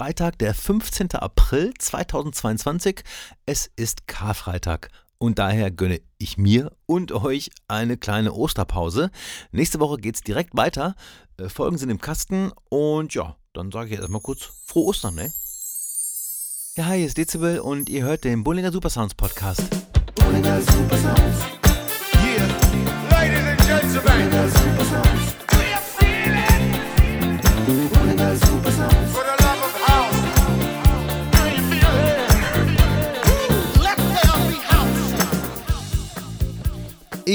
Freitag, der 15. April 2022. Es ist Karfreitag und daher gönne ich mir und euch eine kleine Osterpause. Nächste Woche geht es direkt weiter. Äh, Folgen sind im Kasten und ja, dann sage ich erstmal kurz frohe Ostern, ne? Ja, hi, hier ist Dezibel und ihr hört den Bullinger Supersounds Podcast. Bullinger Supersounds. Yeah, ladies and gentlemen. Bullinger Supersounds.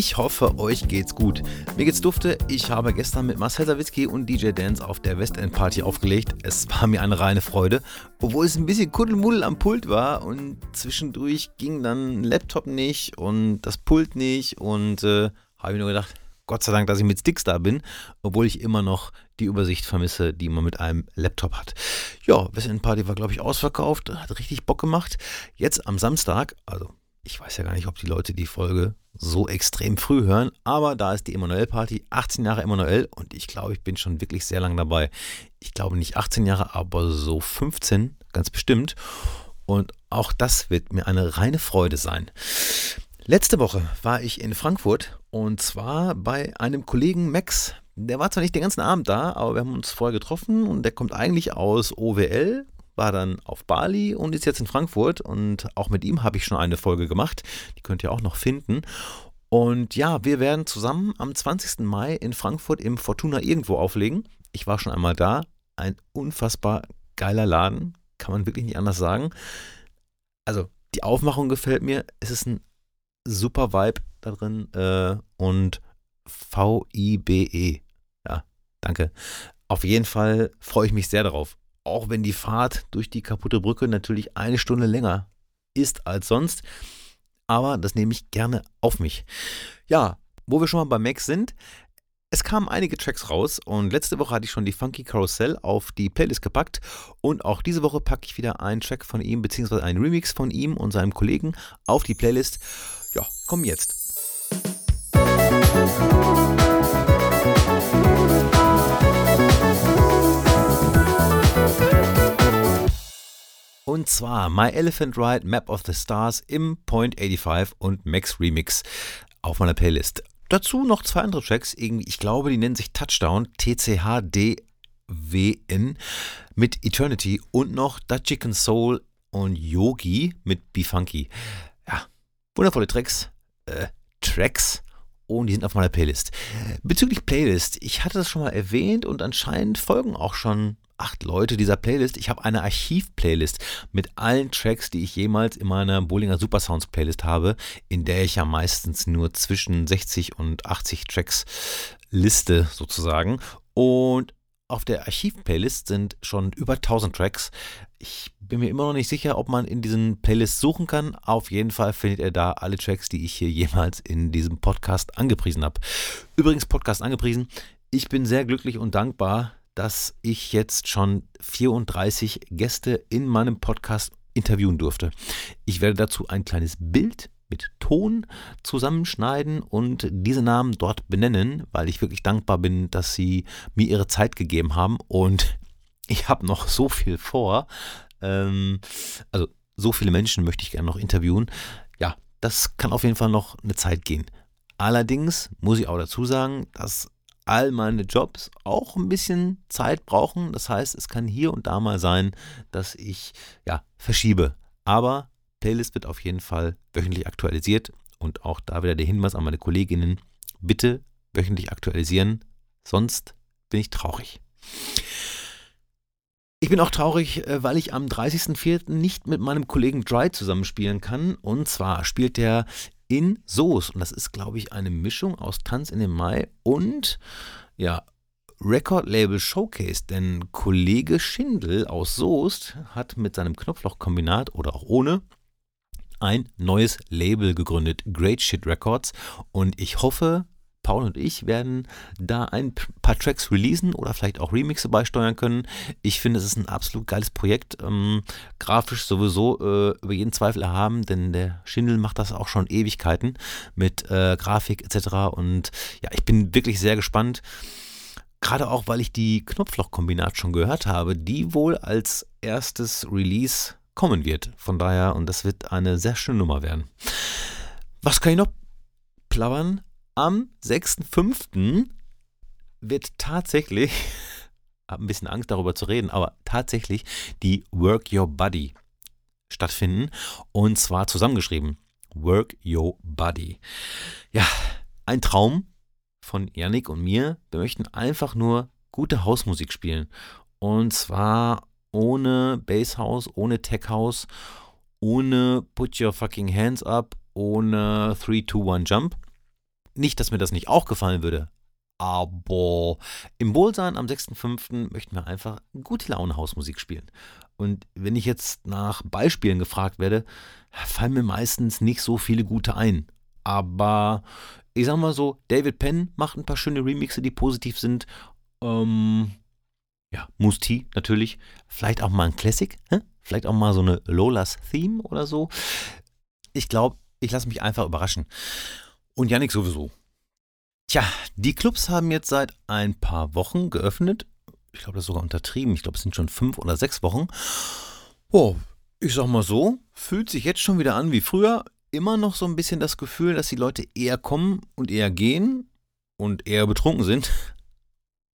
Ich hoffe, euch geht's gut. Mir geht's dufte. Ich habe gestern mit Marcel Sawitzki und DJ Dance auf der Westend Party aufgelegt. Es war mir eine reine Freude, obwohl es ein bisschen Kuddelmuddel am Pult war und zwischendurch ging dann Laptop nicht und das Pult nicht und äh, habe ich nur gedacht, Gott sei Dank, dass ich mit Sticks da bin, obwohl ich immer noch die Übersicht vermisse, die man mit einem Laptop hat. Ja, Westend Party war, glaube ich, ausverkauft, hat richtig Bock gemacht. Jetzt am Samstag, also ich weiß ja gar nicht, ob die Leute die Folge so extrem früh hören, aber da ist die Emanuel Party, 18 Jahre Emanuel und ich glaube, ich bin schon wirklich sehr lange dabei. Ich glaube nicht 18 Jahre, aber so 15, ganz bestimmt. Und auch das wird mir eine reine Freude sein. Letzte Woche war ich in Frankfurt und zwar bei einem Kollegen Max. Der war zwar nicht den ganzen Abend da, aber wir haben uns vorher getroffen und der kommt eigentlich aus OWL, war dann auf Bali und ist jetzt in Frankfurt und auch mit ihm habe ich schon eine Folge gemacht. Die könnt ihr auch noch finden. Und ja, wir werden zusammen am 20. Mai in Frankfurt im Fortuna irgendwo auflegen. Ich war schon einmal da. Ein unfassbar geiler Laden, kann man wirklich nicht anders sagen. Also die Aufmachung gefällt mir. Es ist ein super Vibe da drin äh, und V-I-B-E. Ja, danke. Auf jeden Fall freue ich mich sehr darauf. Auch wenn die Fahrt durch die kaputte Brücke natürlich eine Stunde länger ist als sonst. Aber das nehme ich gerne auf mich. Ja, wo wir schon mal bei Max sind, es kamen einige Tracks raus und letzte Woche hatte ich schon die Funky Carousel auf die Playlist gepackt und auch diese Woche packe ich wieder einen Track von ihm beziehungsweise einen Remix von ihm und seinem Kollegen auf die Playlist. Ja, komm jetzt. Und zwar My Elephant Ride Map of the Stars im Point 85 und Max Remix auf meiner Playlist. Dazu noch zwei andere Tracks, irgendwie, ich glaube, die nennen sich Touchdown, TCHDWN mit Eternity und noch Da Chicken Soul und Yogi mit Be Funky. Ja, wundervolle Tracks. Äh, Tracks. Und die sind auf meiner Playlist. Bezüglich Playlist, ich hatte das schon mal erwähnt und anscheinend folgen auch schon acht Leute dieser Playlist. Ich habe eine Archiv-Playlist mit allen Tracks, die ich jemals in meiner Bollinger Supersounds Playlist habe, in der ich ja meistens nur zwischen 60 und 80 Tracks liste sozusagen. Und auf der Archiv-Playlist sind schon über 1000 Tracks. Ich bin mir immer noch nicht sicher, ob man in diesen Playlists suchen kann. Auf jeden Fall findet ihr da alle Tracks, die ich hier jemals in diesem Podcast angepriesen habe. Übrigens, Podcast angepriesen. Ich bin sehr glücklich und dankbar, dass ich jetzt schon 34 Gäste in meinem Podcast interviewen durfte. Ich werde dazu ein kleines Bild mit Ton zusammenschneiden und diese Namen dort benennen, weil ich wirklich dankbar bin, dass sie mir ihre Zeit gegeben haben und ich habe noch so viel vor. Ähm, also so viele Menschen möchte ich gerne noch interviewen. Ja, das kann auf jeden Fall noch eine Zeit gehen. Allerdings muss ich auch dazu sagen, dass all meine Jobs auch ein bisschen Zeit brauchen. Das heißt, es kann hier und da mal sein, dass ich ja verschiebe. Aber Playlist wird auf jeden Fall wöchentlich aktualisiert und auch da wieder der Hinweis an meine Kolleginnen, bitte wöchentlich aktualisieren, sonst bin ich traurig. Ich bin auch traurig, äh, weil ich am 30.04. nicht mit meinem Kollegen Dry zusammenspielen kann. Und zwar spielt er in Soos. Und das ist, glaube ich, eine Mischung aus Tanz in den Mai und ja, Record Label Showcase, denn Kollege Schindel aus Soest hat mit seinem Knopflochkombinat oder auch ohne ein neues Label gegründet, Great Shit Records. Und ich hoffe, Paul und ich werden da ein paar Tracks releasen oder vielleicht auch Remixe beisteuern können. Ich finde, es ist ein absolut geiles Projekt. Ähm, grafisch sowieso äh, über jeden Zweifel erhaben, denn der Schindel macht das auch schon Ewigkeiten mit äh, Grafik etc. Und ja, ich bin wirklich sehr gespannt. Gerade auch, weil ich die Knopflochkombinat schon gehört habe, die wohl als erstes Release kommen wird. Von daher, und das wird eine sehr schöne Nummer werden. Was kann ich noch plappern? Am 6.5. wird tatsächlich, habe ein bisschen Angst darüber zu reden, aber tatsächlich die Work Your Body stattfinden. Und zwar zusammengeschrieben. Work Your Body. Ja, ein Traum von Yannick und mir. Wir möchten einfach nur gute Hausmusik spielen. Und zwar ohne Basshouse, ohne Tech House, ohne Put Your Fucking Hands Up, ohne 3, 2, 1 Jump. Nicht, dass mir das nicht auch gefallen würde, aber im Wohlsein am 6.5. möchten wir einfach gute Laune Hausmusik spielen. Und wenn ich jetzt nach Beispielen gefragt werde, fallen mir meistens nicht so viele gute ein. Aber ich sag mal so, David Penn macht ein paar schöne Remixe, die positiv sind. Ähm, ja, Musti natürlich. Vielleicht auch mal ein Classic. Hä? Vielleicht auch mal so eine Lolas Theme oder so. Ich glaube, ich lasse mich einfach überraschen. Und Yannick sowieso. Tja, die Clubs haben jetzt seit ein paar Wochen geöffnet. Ich glaube, das ist sogar untertrieben. Ich glaube, es sind schon fünf oder sechs Wochen. Oh, ich sag mal so, fühlt sich jetzt schon wieder an wie früher. Immer noch so ein bisschen das Gefühl, dass die Leute eher kommen und eher gehen und eher betrunken sind.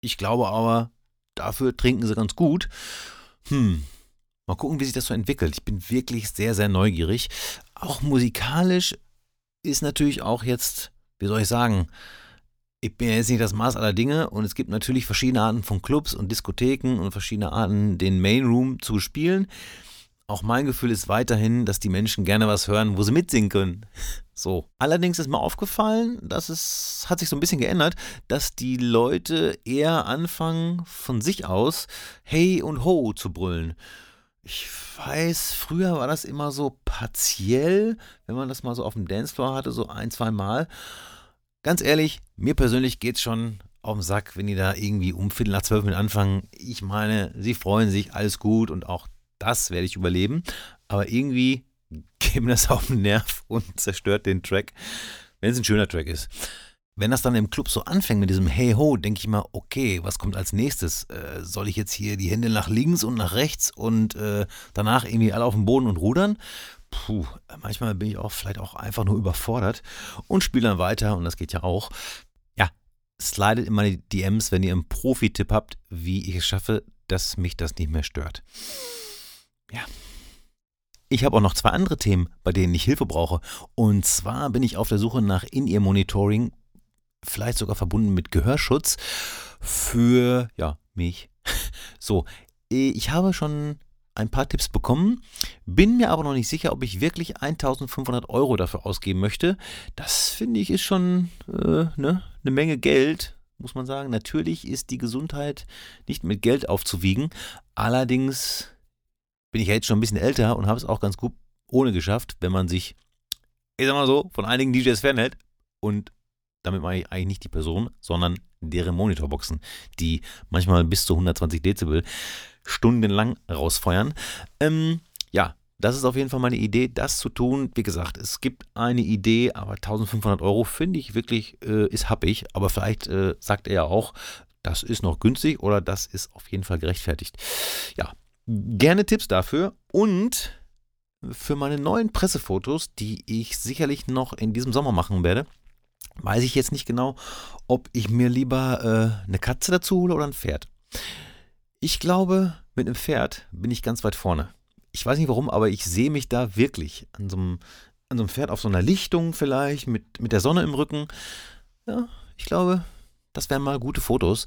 Ich glaube aber, dafür trinken sie ganz gut. Hm, mal gucken, wie sich das so entwickelt. Ich bin wirklich sehr, sehr neugierig. Auch musikalisch ist natürlich auch jetzt, wie soll ich sagen, ich bin ja jetzt nicht das Maß aller Dinge und es gibt natürlich verschiedene Arten von Clubs und Diskotheken und verschiedene Arten, den Main Room zu spielen. Auch mein Gefühl ist weiterhin, dass die Menschen gerne was hören, wo sie mitsingen können. So. Allerdings ist mir aufgefallen, dass es hat sich so ein bisschen geändert, dass die Leute eher anfangen, von sich aus Hey und Ho zu brüllen. Ich weiß, früher war das immer so partiell, wenn man das mal so auf dem Dancefloor hatte, so ein, zwei Mal. Ganz ehrlich, mir persönlich geht es schon auf den Sack, wenn die da irgendwie um Viertel nach zwölf mit anfangen. Ich meine, sie freuen sich, alles gut und auch das werde ich überleben. Aber irgendwie geben das auf den Nerv und zerstört den Track, wenn es ein schöner Track ist. Wenn das dann im Club so anfängt mit diesem Hey Ho, denke ich mal, okay, was kommt als nächstes? Äh, soll ich jetzt hier die Hände nach links und nach rechts und äh, danach irgendwie alle auf dem Boden und rudern? puh, manchmal bin ich auch vielleicht auch einfach nur überfordert und spiele dann weiter und das geht ja auch. Ja, slidet in meine DMs, wenn ihr einen Profi-Tipp habt, wie ich es schaffe, dass mich das nicht mehr stört. Ja. Ich habe auch noch zwei andere Themen, bei denen ich Hilfe brauche. Und zwar bin ich auf der Suche nach In-Ear-Monitoring, vielleicht sogar verbunden mit Gehörschutz für, ja, mich. So, ich habe schon ein paar Tipps bekommen, bin mir aber noch nicht sicher, ob ich wirklich 1500 Euro dafür ausgeben möchte. Das finde ich ist schon äh, ne, eine Menge Geld, muss man sagen. Natürlich ist die Gesundheit nicht mit Geld aufzuwiegen. Allerdings bin ich ja jetzt schon ein bisschen älter und habe es auch ganz gut ohne geschafft, wenn man sich, ich sag mal so, von einigen DJs fernhält. Und damit meine ich eigentlich nicht die Person, sondern deren Monitorboxen, die manchmal bis zu 120 Dezibel stundenlang rausfeuern. Ähm, ja, das ist auf jeden Fall meine Idee, das zu tun. Wie gesagt, es gibt eine Idee, aber 1500 Euro finde ich wirklich, äh, ist happig. Aber vielleicht äh, sagt er ja auch, das ist noch günstig oder das ist auf jeden Fall gerechtfertigt. Ja, gerne Tipps dafür und für meine neuen Pressefotos, die ich sicherlich noch in diesem Sommer machen werde, weiß ich jetzt nicht genau, ob ich mir lieber äh, eine Katze dazu hole oder ein Pferd. Ich glaube, mit einem Pferd bin ich ganz weit vorne. Ich weiß nicht warum, aber ich sehe mich da wirklich an so einem, an so einem Pferd auf so einer Lichtung vielleicht, mit, mit der Sonne im Rücken. Ja, ich glaube, das wären mal gute Fotos.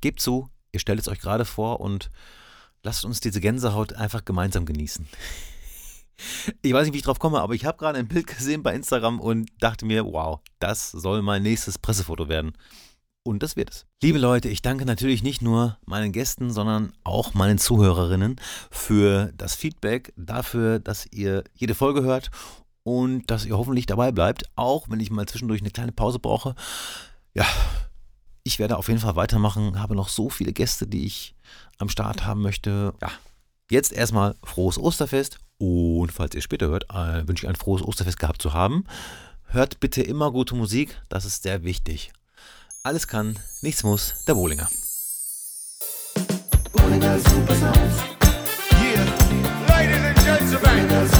Gebt zu, ihr stellt es euch gerade vor und lasst uns diese Gänsehaut einfach gemeinsam genießen. Ich weiß nicht, wie ich drauf komme, aber ich habe gerade ein Bild gesehen bei Instagram und dachte mir, wow, das soll mein nächstes Pressefoto werden. Und das wird es. Liebe Leute, ich danke natürlich nicht nur meinen Gästen, sondern auch meinen Zuhörerinnen für das Feedback, dafür, dass ihr jede Folge hört und dass ihr hoffentlich dabei bleibt, auch wenn ich mal zwischendurch eine kleine Pause brauche. Ja, ich werde auf jeden Fall weitermachen, habe noch so viele Gäste, die ich am Start haben möchte. Ja, jetzt erstmal frohes Osterfest und falls ihr später hört, äh, wünsche ich ein frohes Osterfest gehabt zu haben. Hört bitte immer gute Musik, das ist sehr wichtig. Alles kann, nichts muss, der Bohlinger. Bohlinger Super Sounds. Yeah, ladies and gentlemen.